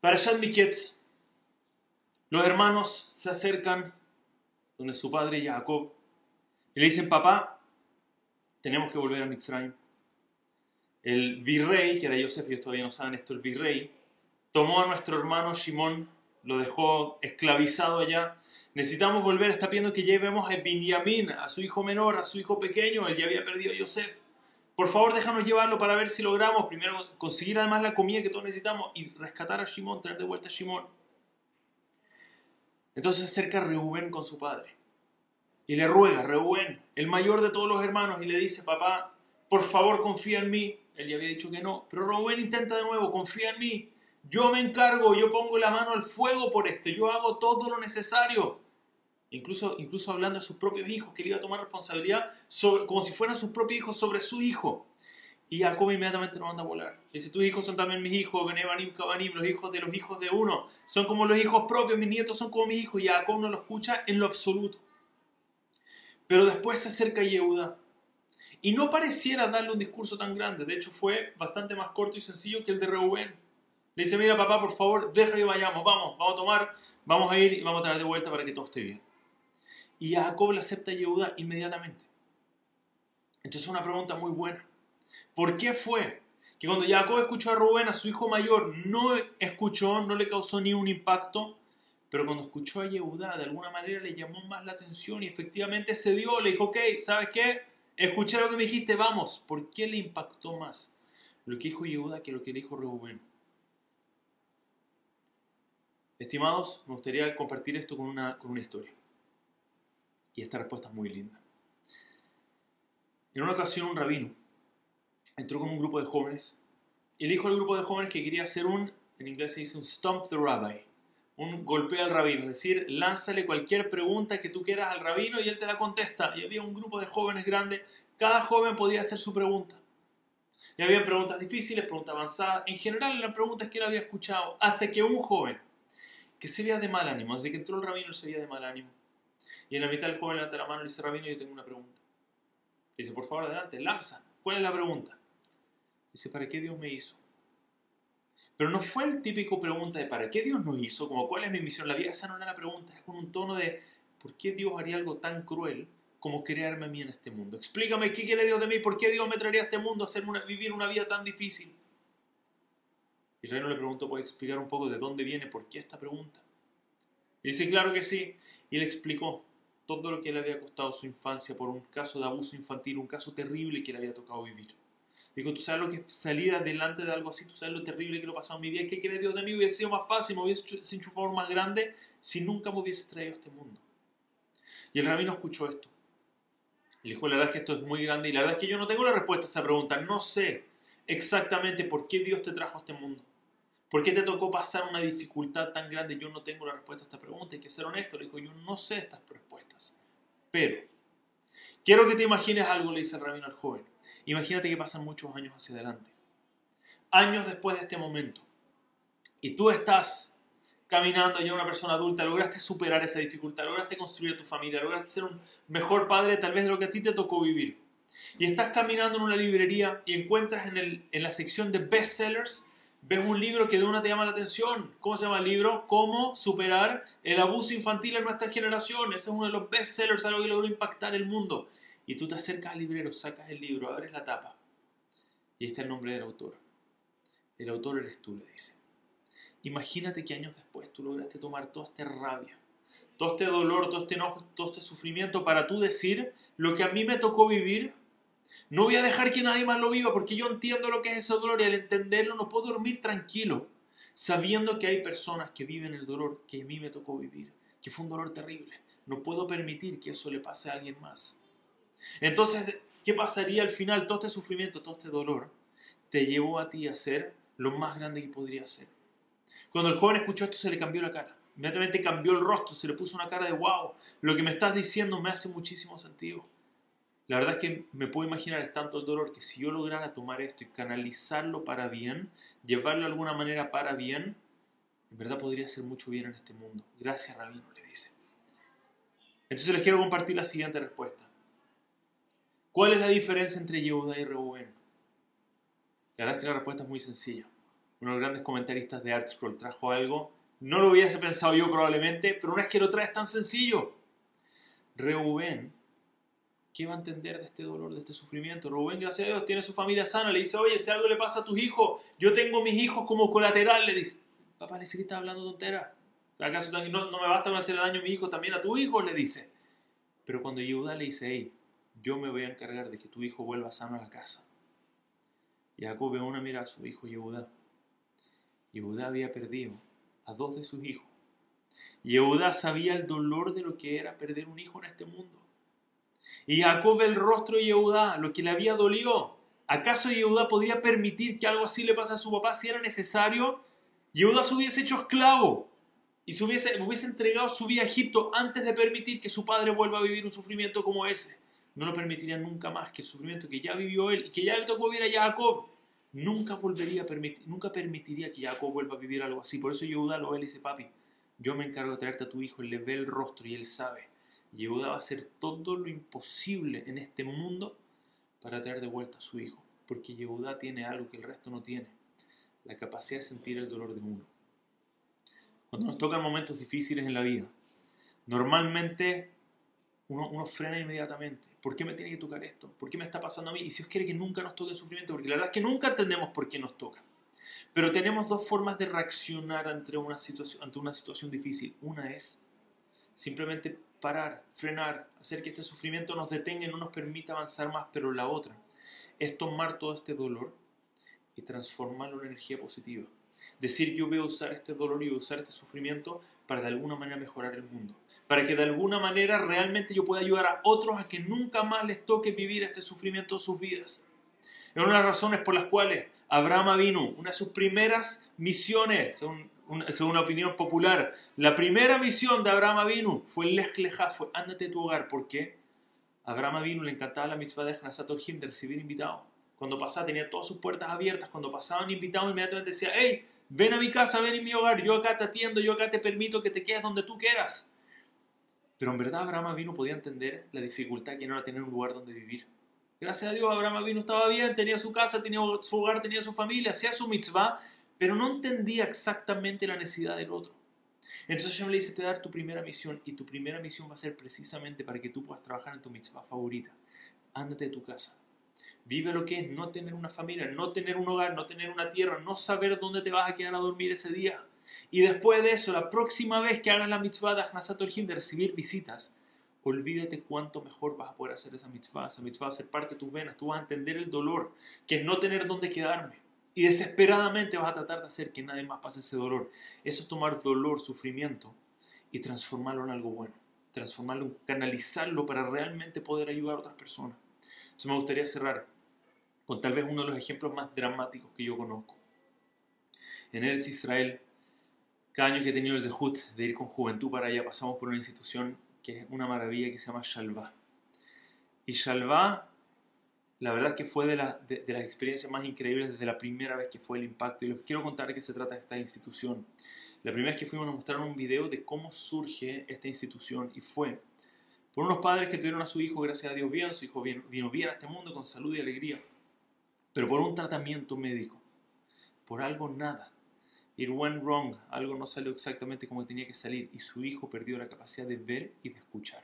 Para Shad Miketz, los hermanos se acercan donde su padre Jacob y le dicen, papá, tenemos que volver a Mitzrayim. El virrey, que era Yosef, ellos todavía no saben esto, el virrey, tomó a nuestro hermano Shimón, lo dejó esclavizado allá. Necesitamos volver, está pidiendo que llevemos a Binyamin, a su hijo menor, a su hijo pequeño, él ya había perdido a Yosef. Por favor, déjanos llevarlo para ver si logramos primero conseguir además la comida que todos necesitamos y rescatar a Shimón, traer de vuelta a Shimón. Entonces se acerca Reubén con su padre y le ruega, Reubén, el mayor de todos los hermanos, y le dice, papá, por favor confía en mí. Él ya había dicho que no, pero Reubén intenta de nuevo, confía en mí. Yo me encargo, yo pongo la mano al fuego por esto, yo hago todo lo necesario. Incluso, incluso hablando de sus propios hijos, que él iba a tomar responsabilidad sobre, como si fueran sus propios hijos sobre su hijo. Y Jacob inmediatamente lo manda a volar. Dice, tus hijos son también mis hijos, Benebanim, Kabanim, los hijos de los hijos de uno. Son como los hijos propios, mis nietos son como mis hijos. Y Jacob no lo escucha en lo absoluto. Pero después se acerca Yehuda. Y no pareciera darle un discurso tan grande. De hecho, fue bastante más corto y sencillo que el de Reubén. Le dice, mira papá, por favor, deja que vayamos, vamos, vamos a tomar, vamos a ir y vamos a traer de vuelta para que todo esté bien. Y Jacob le acepta a Yehuda inmediatamente. Entonces una pregunta muy buena. ¿Por qué fue que cuando Jacob escuchó a Rubén, a su hijo mayor, no escuchó, no le causó ni un impacto? Pero cuando escuchó a Yehuda, de alguna manera le llamó más la atención y efectivamente se dio, le dijo, ok, ¿sabes qué? Escuché lo que me dijiste, vamos. ¿Por qué le impactó más lo que dijo Yehuda que lo que dijo Rubén? Estimados, me gustaría compartir esto con una, con una historia. Y esta respuesta es muy linda. En una ocasión un rabino entró con un grupo de jóvenes y le dijo al grupo de jóvenes que quería hacer un, en inglés se dice un stump the rabbi, un golpeo al rabino, es decir, lánzale cualquier pregunta que tú quieras al rabino y él te la contesta. Y había un grupo de jóvenes grande, cada joven podía hacer su pregunta. Y había preguntas difíciles, preguntas avanzadas, en general eran preguntas que él había escuchado, hasta que un joven que se veía de mal ánimo, desde que entró el rabino se veía de mal ánimo. Y en la mitad el joven levanta la mano y dice, rabino, yo tengo una pregunta. dice, por favor, adelante, lanza. ¿Cuál es la pregunta? Dice, ¿para qué Dios me hizo? Pero no fue el típico pregunta de ¿para qué Dios nos hizo? Como ¿cuál es mi misión? La vida esa no era la pregunta, era con un tono de ¿por qué Dios haría algo tan cruel como crearme a mí en este mundo? Explícame qué quiere Dios de mí, por qué Dios me traería a este mundo a vivir una vida tan difícil. Y el reino le preguntó, ¿puede explicar un poco de dónde viene, por qué esta pregunta? Y dice, claro que sí. Y le explicó todo lo que le había costado su infancia por un caso de abuso infantil, un caso terrible que le había tocado vivir. Dijo, ¿tú sabes lo que salir adelante de algo así? ¿Tú sabes lo terrible que lo pasado en mi vida? ¿Qué quiere Dios de mí? Hubiese sido más fácil, me hubiese favor más grande si nunca me hubiese traído a este mundo. Y el rabino escuchó esto. Y dijo, la verdad es que esto es muy grande y la verdad es que yo no tengo la respuesta a esa pregunta. No sé exactamente por qué Dios te trajo a este mundo. ¿Por qué te tocó pasar una dificultad tan grande? Yo no tengo la respuesta a esta pregunta. Hay que ser honesto. Le dijo, yo no sé estas respuestas. Pero, quiero que te imagines algo, le dice el rabino al joven. Imagínate que pasan muchos años hacia adelante. Años después de este momento. Y tú estás caminando ya una persona adulta, lograste superar esa dificultad, lograste construir tu familia, lograste ser un mejor padre tal vez de lo que a ti te tocó vivir. Y estás caminando en una librería y encuentras en, en la sección de bestsellers, ves un libro que de una te llama la atención. ¿Cómo se llama el libro? Cómo superar el abuso infantil en nuestra generación. Ese es uno de los bestsellers, algo que logró impactar el mundo. Y tú te acercas al librero, sacas el libro, abres la tapa y está el nombre del autor. El autor eres tú, le dice. Imagínate que años después tú lograste tomar toda esta rabia, todo este dolor, todo este enojo, todo este sufrimiento para tú decir lo que a mí me tocó vivir. No voy a dejar que nadie más lo viva porque yo entiendo lo que es ese dolor y al entenderlo no puedo dormir tranquilo, sabiendo que hay personas que viven el dolor que a mí me tocó vivir, que fue un dolor terrible. No puedo permitir que eso le pase a alguien más. Entonces, ¿qué pasaría al final? Todo este sufrimiento, todo este dolor, te llevó a ti a ser lo más grande que podría ser. Cuando el joven escuchó esto, se le cambió la cara. Inmediatamente cambió el rostro, se le puso una cara de wow, lo que me estás diciendo me hace muchísimo sentido. La verdad es que me puedo imaginar, es tanto el dolor que si yo lograra tomar esto y canalizarlo para bien, llevarlo de alguna manera para bien, en verdad podría hacer mucho bien en este mundo. Gracias, Rabino, le dice. Entonces les quiero compartir la siguiente respuesta. ¿Cuál es la diferencia entre Yehuda y Reuben? La verdad es que la respuesta es muy sencilla. uno de los grandes comentaristas de ArtScroll, trajo algo, no lo hubiese pensado yo probablemente, pero una vez que lo trae tan sencillo. Reuben, ¿qué va a entender de este dolor, de este sufrimiento? Reuben, gracias a Dios, tiene su familia sana, le dice, oye, si algo le pasa a tus hijos, yo tengo mis hijos como colateral, le dice, papá, ni siquiera está hablando tontera. ¿Acaso no, me basta con daño a mi hijo, también a tu hijo? Le dice. Pero cuando Yehuda le dice, hey, yo me voy a encargar de que tu hijo vuelva sano a la casa. Jacob ve una mira a su hijo Yehuda. Yehuda había perdido a dos de sus hijos. Yehuda sabía el dolor de lo que era perder un hijo en este mundo. Y Jacob el rostro de Yehuda, lo que le había dolido. ¿Acaso Yehuda podría permitir que algo así le pase a su papá si era necesario? Yehuda se hubiese hecho esclavo y se hubiese, hubiese entregado su vida a Egipto antes de permitir que su padre vuelva a vivir un sufrimiento como ese no lo permitiría nunca más que el sufrimiento que ya vivió él y que ya le tocó vivir a Jacob, nunca volvería permitir, nunca permitiría que Jacob vuelva a vivir algo así. Por eso Yehuda lo ve y dice, papi, yo me encargo de traerte a tu hijo, él le ve el rostro y él sabe. Yehuda va a hacer todo lo imposible en este mundo para traer de vuelta a su hijo, porque Yehuda tiene algo que el resto no tiene, la capacidad de sentir el dolor de uno. Cuando nos tocan momentos difíciles en la vida, normalmente uno, frena inmediatamente. ¿Por qué me tiene que tocar esto? ¿Por qué me está pasando a mí? Y si Dios quiere que nunca nos toque el sufrimiento, porque la verdad es que nunca entendemos por qué nos toca. Pero tenemos dos formas de reaccionar ante una situación difícil. Una es simplemente parar, frenar, hacer que este sufrimiento nos detenga y no nos permita avanzar más. Pero la otra es tomar todo este dolor y transformarlo en energía positiva. Decir yo voy a usar este dolor y voy a usar este sufrimiento para de alguna manera mejorar el mundo para que de alguna manera realmente yo pueda ayudar a otros a que nunca más les toque vivir este sufrimiento en sus vidas. Es una de las razones por las cuales Abraham vino, una de sus primeras misiones, según una, opinión popular, la primera misión de Abraham vino fue Lech fue ándate de tu hogar. ¿Por qué? Abraham vino le encantaba la mitzvah de Hanasat de recibir invitados. Cuando pasaba tenía todas sus puertas abiertas. Cuando pasaban invitados inmediatamente decía, hey, ven a mi casa, ven a mi hogar, yo acá te atiendo, yo acá te permito que te quedes donde tú quieras. Pero en verdad Abraham vino podía entender la dificultad que no era tener un lugar donde vivir. Gracias a Dios Abraham vino estaba bien, tenía su casa, tenía su hogar, tenía su familia, hacía su mitzvah, pero no entendía exactamente la necesidad del otro. Entonces Hashem le dice, te dar tu primera misión y tu primera misión va a ser precisamente para que tú puedas trabajar en tu mitzvah favorita. Ándate de tu casa. Vive lo que es no tener una familia, no tener un hogar, no tener una tierra, no saber dónde te vas a quedar a dormir ese día. Y después de eso, la próxima vez que hagas la mitzvah de Ahnasat de recibir visitas, olvídate cuánto mejor vas a poder hacer esa mitzvah. Esa mitzvah va a ser parte de tus venas. Tú vas a entender el dolor, que es no tener dónde quedarme. Y desesperadamente vas a tratar de hacer que nadie más pase ese dolor. Eso es tomar dolor, sufrimiento y transformarlo en algo bueno. Transformarlo, canalizarlo para realmente poder ayudar a otras personas. Entonces me gustaría cerrar con tal vez uno de los ejemplos más dramáticos que yo conozco. En Eretz Israel cada año que he tenido el dejut de ir con juventud para allá, pasamos por una institución que es una maravilla que se llama Shalva. Y Shalva, la verdad es que fue de, de, las experiencias más increíbles desde la primera vez que fue el impacto. Y les quiero contar de qué se trata esta institución. La primera vez que fuimos nos mostraron un video de cómo surge esta institución y fue por unos padres que tuvieron a su hijo, gracias a Dios bien, su hijo vino, vino bien a este mundo con salud y alegría, pero por un tratamiento médico, por algo nada, It went wrong, algo no salió exactamente como tenía que salir y su hijo perdió la capacidad de ver y de escuchar.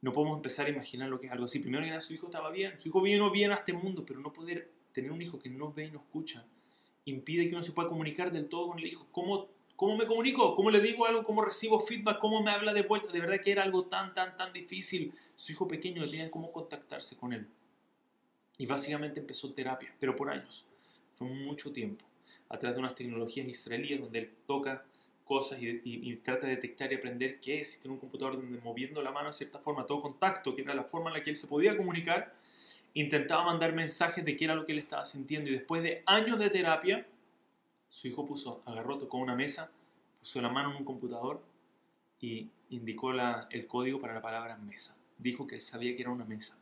No podemos empezar a imaginar lo que es algo así. Primero que nada, su hijo estaba bien, su hijo vino bien a este mundo, pero no poder tener un hijo que no ve y no escucha impide que uno se pueda comunicar del todo con el hijo. ¿Cómo, cómo me comunico? ¿Cómo le digo algo? ¿Cómo recibo feedback? ¿Cómo me habla de vuelta? De verdad que era algo tan, tan, tan difícil. Su hijo pequeño tenía cómo contactarse con él. Y básicamente empezó terapia, pero por años. Fue mucho tiempo a través de unas tecnologías israelíes donde él toca cosas y, trata de detectar y aprender qué es. tiene un computador donde moviendo la mano de cierta forma, todo contacto, que era la forma en la que él se podía comunicar, intentaba mandar mensajes de qué era lo que él estaba sintiendo. Y después de años de terapia, su hijo puso, agarró, tocó una mesa, puso la mano en un computador y indicó la, el código para la palabra mesa. Dijo que él sabía que era una mesa.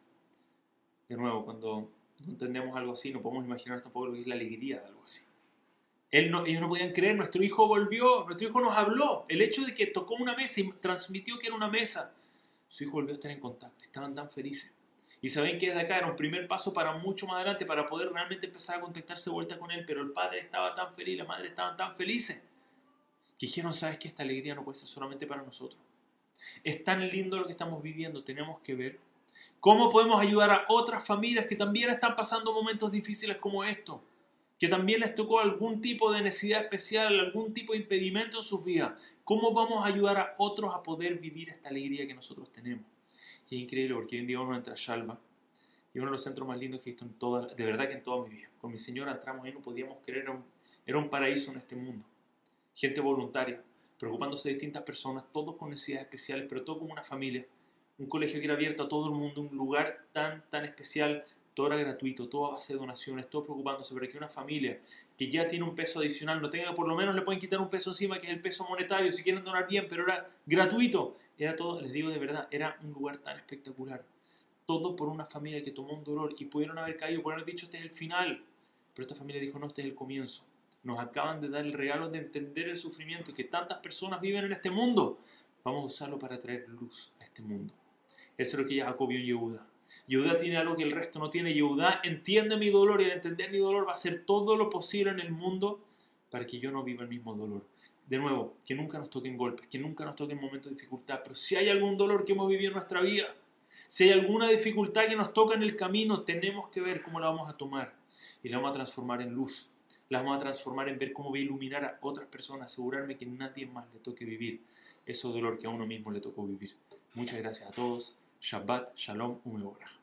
De nuevo, cuando no entendemos algo así, no podemos imaginar tampoco lo que es la alegría de algo así ellos no podían creer, nuestro hijo volvió, nuestro hijo nos habló. El hecho de que tocó una mesa y transmitió que era una mesa, su hijo volvió a estar en contacto, estaban tan felices. Y saben que desde acá era un primer paso para mucho más adelante, para poder realmente empezar a contactarse de vuelta con él. Pero el padre estaba tan feliz, la madre estaban tan felices, que dijeron, sabes que esta alegría no puede ser solamente para nosotros. Es tan lindo lo que estamos viviendo, tenemos que ver cómo podemos ayudar a otras familias que también están pasando momentos difíciles como esto, que también les tocó algún tipo de necesidad especial, algún tipo de impedimento en sus vidas. ¿Cómo vamos a ayudar a otros a poder vivir esta alegría que nosotros tenemos? Y es increíble porque hoy en día uno entra a Shalva y uno de los centros más lindos que he visto en toda, de verdad que en toda mi vida. Con mi señora entramos ahí, no podíamos creer, era un, era un paraíso en este mundo. Gente voluntaria, preocupándose de distintas personas, todos con necesidades especiales, pero todo como una familia. Un colegio que era abierto a todo el mundo, un lugar tan, tan especial, todo era gratuito, todo a base de donaciones, todo preocupándose para que una familia que ya tiene un peso adicional no tenga, por lo menos le pueden quitar un peso encima, que es el peso monetario, si quieren donar bien, pero era gratuito. Era todo, les digo de verdad, era un lugar tan espectacular. Todo por una familia que tomó un dolor y pudieron haber caído, pudieron haber dicho este es el final. Pero esta familia dijo no, este es el comienzo. Nos acaban de dar el regalo de entender el sufrimiento que tantas personas viven en este mundo. Vamos a usarlo para traer luz a este mundo. Eso es lo que Jacob vio en Yehuda. Yehuda tiene algo que el resto no tiene. Yehuda entiende mi dolor y al entender mi dolor va a hacer todo lo posible en el mundo para que yo no viva el mismo dolor de nuevo, que nunca nos toquen golpes, que nunca nos toquen momentos de dificultad, pero si hay algún dolor que hemos vivido en nuestra vida, si hay alguna dificultad que nos toca en el camino, tenemos que ver cómo la vamos a tomar y la vamos a transformar en luz, la vamos a transformar en ver cómo voy a iluminar a otras personas, asegurarme que nadie más le toque vivir ese dolor que a uno mismo le tocó vivir. Muchas gracias a todos. שבת שלום ומבורך.